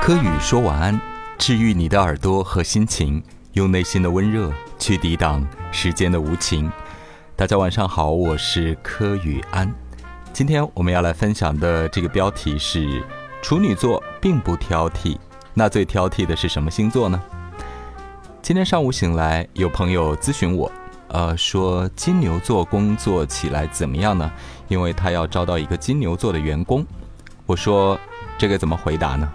柯宇说晚安，治愈你的耳朵和心情，用内心的温热去抵挡时间的无情。大家晚上好，我是柯宇安。今天我们要来分享的这个标题是：处女座并不挑剔，那最挑剔的是什么星座呢？今天上午醒来，有朋友咨询我，呃，说金牛座工作起来怎么样呢？因为他要招到一个金牛座的员工。我说这个怎么回答呢？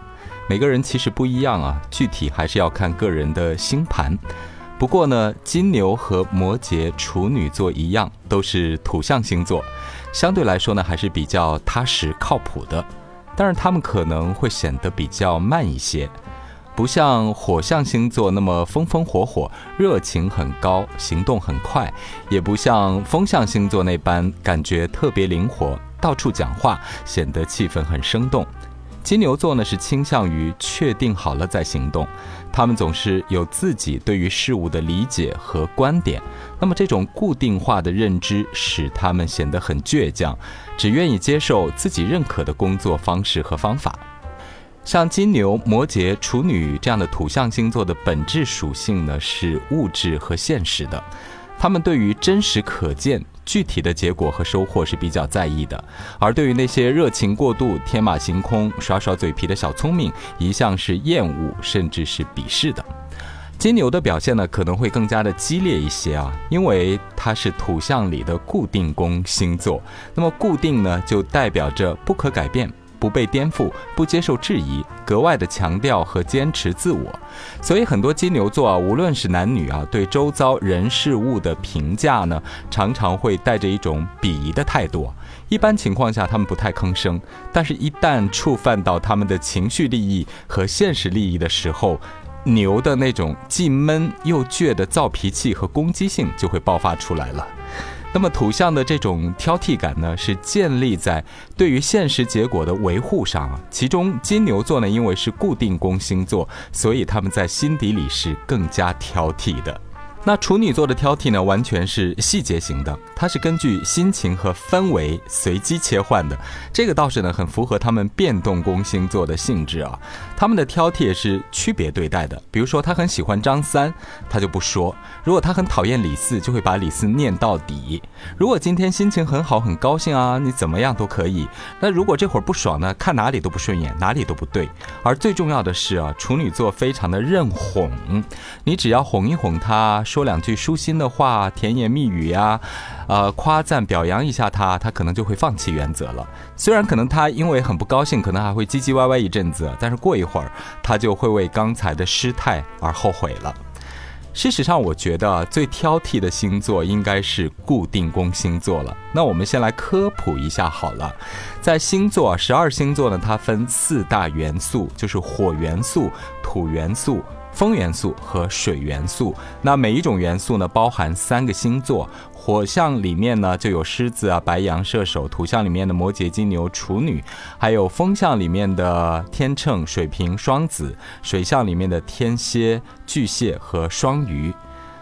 每个人其实不一样啊，具体还是要看个人的星盘。不过呢，金牛和摩羯、处女座一样，都是土象星座，相对来说呢，还是比较踏实靠谱的。但是他们可能会显得比较慢一些，不像火象星座那么风风火火、热情很高、行动很快，也不像风象星座那般感觉特别灵活，到处讲话，显得气氛很生动。金牛座呢是倾向于确定好了再行动，他们总是有自己对于事物的理解和观点。那么这种固定化的认知使他们显得很倔强，只愿意接受自己认可的工作方式和方法。像金牛、摩羯、处女这样的土象星座的本质属性呢是物质和现实的，他们对于真实可见。具体的结果和收获是比较在意的，而对于那些热情过度、天马行空、耍耍嘴皮的小聪明，一向是厌恶甚至是鄙视的。金牛的表现呢，可能会更加的激烈一些啊，因为它是土象里的固定宫星座。那么固定呢，就代表着不可改变。不被颠覆，不接受质疑，格外的强调和坚持自我，所以很多金牛座啊，无论是男女啊，对周遭人事物的评价呢，常常会带着一种鄙夷的态度。一般情况下，他们不太吭声，但是一旦触犯到他们的情绪利益和现实利益的时候，牛的那种既闷又倔的躁脾气和攻击性就会爆发出来了。那么土象的这种挑剔感呢，是建立在对于现实结果的维护上啊。其中金牛座呢，因为是固定宫星座，所以他们在心底里是更加挑剔的。那处女座的挑剔呢，完全是细节型的，它是根据心情和氛围随机切换的。这个倒是呢，很符合他们变动宫星座的性质啊。他们的挑剔也是区别对待的。比如说，他很喜欢张三，他就不说；如果他很讨厌李四，就会把李四念到底。如果今天心情很好，很高兴啊，你怎么样都可以。那如果这会儿不爽呢，看哪里都不顺眼，哪里都不对。而最重要的是啊，处女座非常的认哄，你只要哄一哄他。说两句舒心的话，甜言蜜语呀，呃，夸赞表扬一下他，他可能就会放弃原则了。虽然可能他因为很不高兴，可能还会唧唧歪歪一阵子，但是过一会儿他就会为刚才的失态而后悔了。事实上，我觉得最挑剔的星座应该是固定宫星座了。那我们先来科普一下好了，在星座十二星座呢，它分四大元素，就是火元素、土元素。风元素和水元素，那每一种元素呢，包含三个星座。火象里面呢，就有狮子啊、白羊、射手；土象里面的摩羯、金牛、处女；还有风象里面的天秤、水瓶、双子；水象里面的天蝎、巨蟹和双鱼。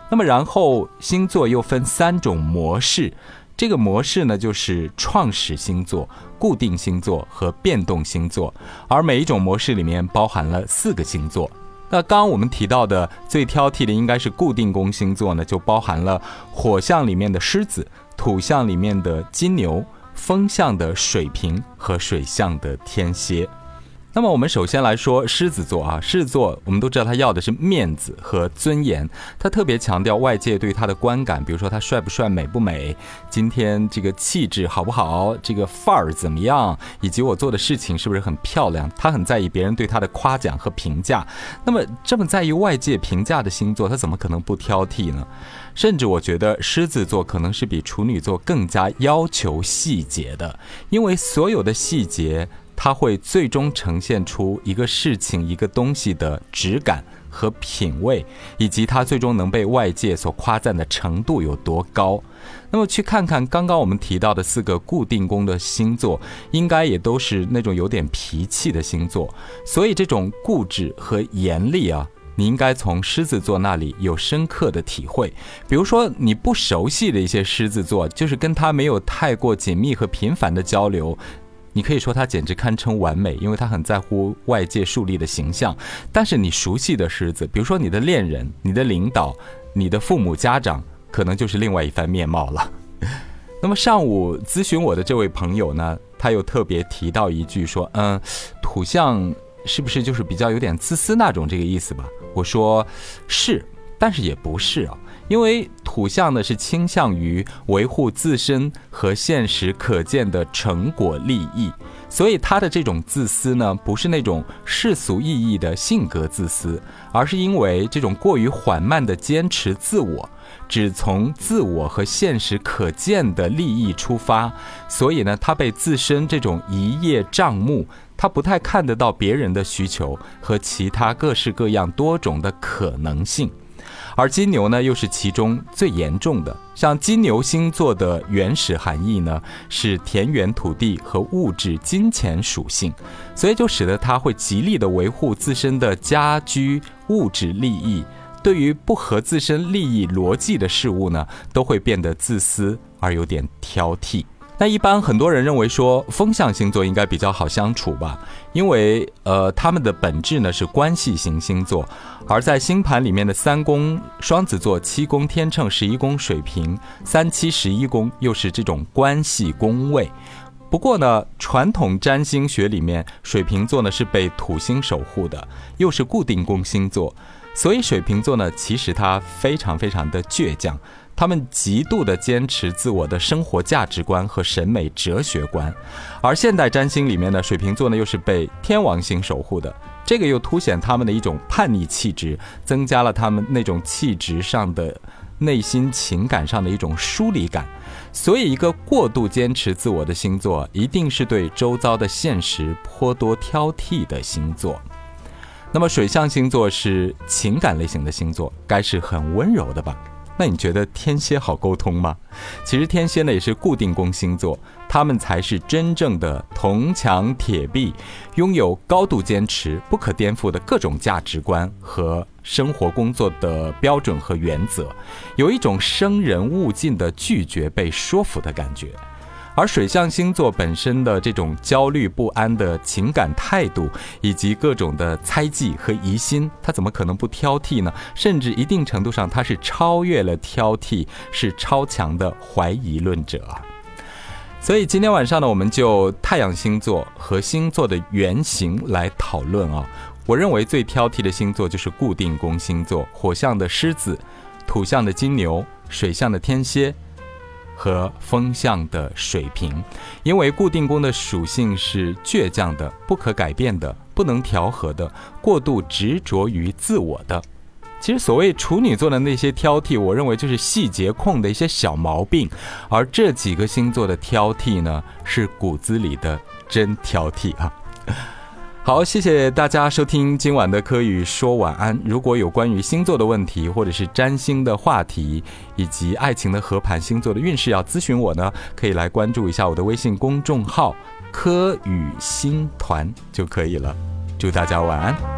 那么，然后星座又分三种模式，这个模式呢，就是创始星座、固定星座和变动星座，而每一种模式里面包含了四个星座。那刚刚我们提到的最挑剔的应该是固定宫星座呢，就包含了火象里面的狮子、土象里面的金牛、风象的水瓶和水象的天蝎。那么我们首先来说狮子座啊，狮子座我们都知道他要的是面子和尊严，他特别强调外界对他的观感，比如说他帅不帅、美不美，今天这个气质好不好，这个范儿怎么样，以及我做的事情是不是很漂亮，他很在意别人对他的夸奖和评价。那么这么在意外界评价的星座，他怎么可能不挑剔呢？甚至我觉得狮子座可能是比处女座更加要求细节的，因为所有的细节。它会最终呈现出一个事情、一个东西的质感和品味，以及它最终能被外界所夸赞的程度有多高。那么，去看看刚刚我们提到的四个固定宫的星座，应该也都是那种有点脾气的星座。所以，这种固执和严厉啊，你应该从狮子座那里有深刻的体会。比如说，你不熟悉的一些狮子座，就是跟他没有太过紧密和频繁的交流。你可以说他简直堪称完美，因为他很在乎外界树立的形象。但是你熟悉的狮子，比如说你的恋人、你的领导、你的父母、家长，可能就是另外一番面貌了。那么上午咨询我的这位朋友呢，他又特别提到一句说：“嗯，土象是不是就是比较有点自私那种这个意思吧？”我说是，但是也不是啊，因为土象呢是倾向于维护自身和现实可见的成果利益，所以他的这种自私呢，不是那种世俗意义的性格自私，而是因为这种过于缓慢的坚持自我。只从自我和现实可见的利益出发，所以呢，他被自身这种一叶障目，他不太看得到别人的需求和其他各式各样多种的可能性。而金牛呢，又是其中最严重的。像金牛星座的原始含义呢，是田园土地和物质金钱属性，所以就使得他会极力的维护自身的家居物质利益。对于不合自身利益逻辑的事物呢，都会变得自私而有点挑剔。那一般很多人认为说风象星座应该比较好相处吧，因为呃他们的本质呢是关系型星座，而在星盘里面的三宫双子座、七宫天秤、十一宫水瓶、三七十一宫又是这种关系宫位。不过呢，传统占星学里面水瓶座呢是被土星守护的，又是固定宫星座。所以水瓶座呢，其实他非常非常的倔强，他们极度的坚持自我的生活价值观和审美哲学观，而现代占星里面呢，水瓶座呢又是被天王星守护的，这个又凸显他们的一种叛逆气质，增加了他们那种气质上的、内心情感上的一种疏离感。所以，一个过度坚持自我的星座，一定是对周遭的现实颇多挑剔的星座。那么水象星座是情感类型的星座，该是很温柔的吧？那你觉得天蝎好沟通吗？其实天蝎呢也是固定宫星座，他们才是真正的铜墙铁壁，拥有高度坚持、不可颠覆的各种价值观和生活工作的标准和原则，有一种生人勿近的拒绝被说服的感觉。而水象星座本身的这种焦虑不安的情感态度，以及各种的猜忌和疑心，他怎么可能不挑剔呢？甚至一定程度上，他是超越了挑剔，是超强的怀疑论者。所以今天晚上呢，我们就太阳星座和星座的原型来讨论啊。我认为最挑剔的星座就是固定宫星座：火象的狮子、土象的金牛、水象的天蝎。和风向的水平，因为固定宫的属性是倔强的、不可改变的、不能调和的、过度执着于自我的。其实，所谓处女座的那些挑剔，我认为就是细节控的一些小毛病，而这几个星座的挑剔呢，是骨子里的真挑剔啊。好，谢谢大家收听今晚的科宇说晚安。如果有关于星座的问题，或者是占星的话题，以及爱情的合盘星座的运势要咨询我呢，可以来关注一下我的微信公众号“科宇星团”就可以了。祝大家晚安。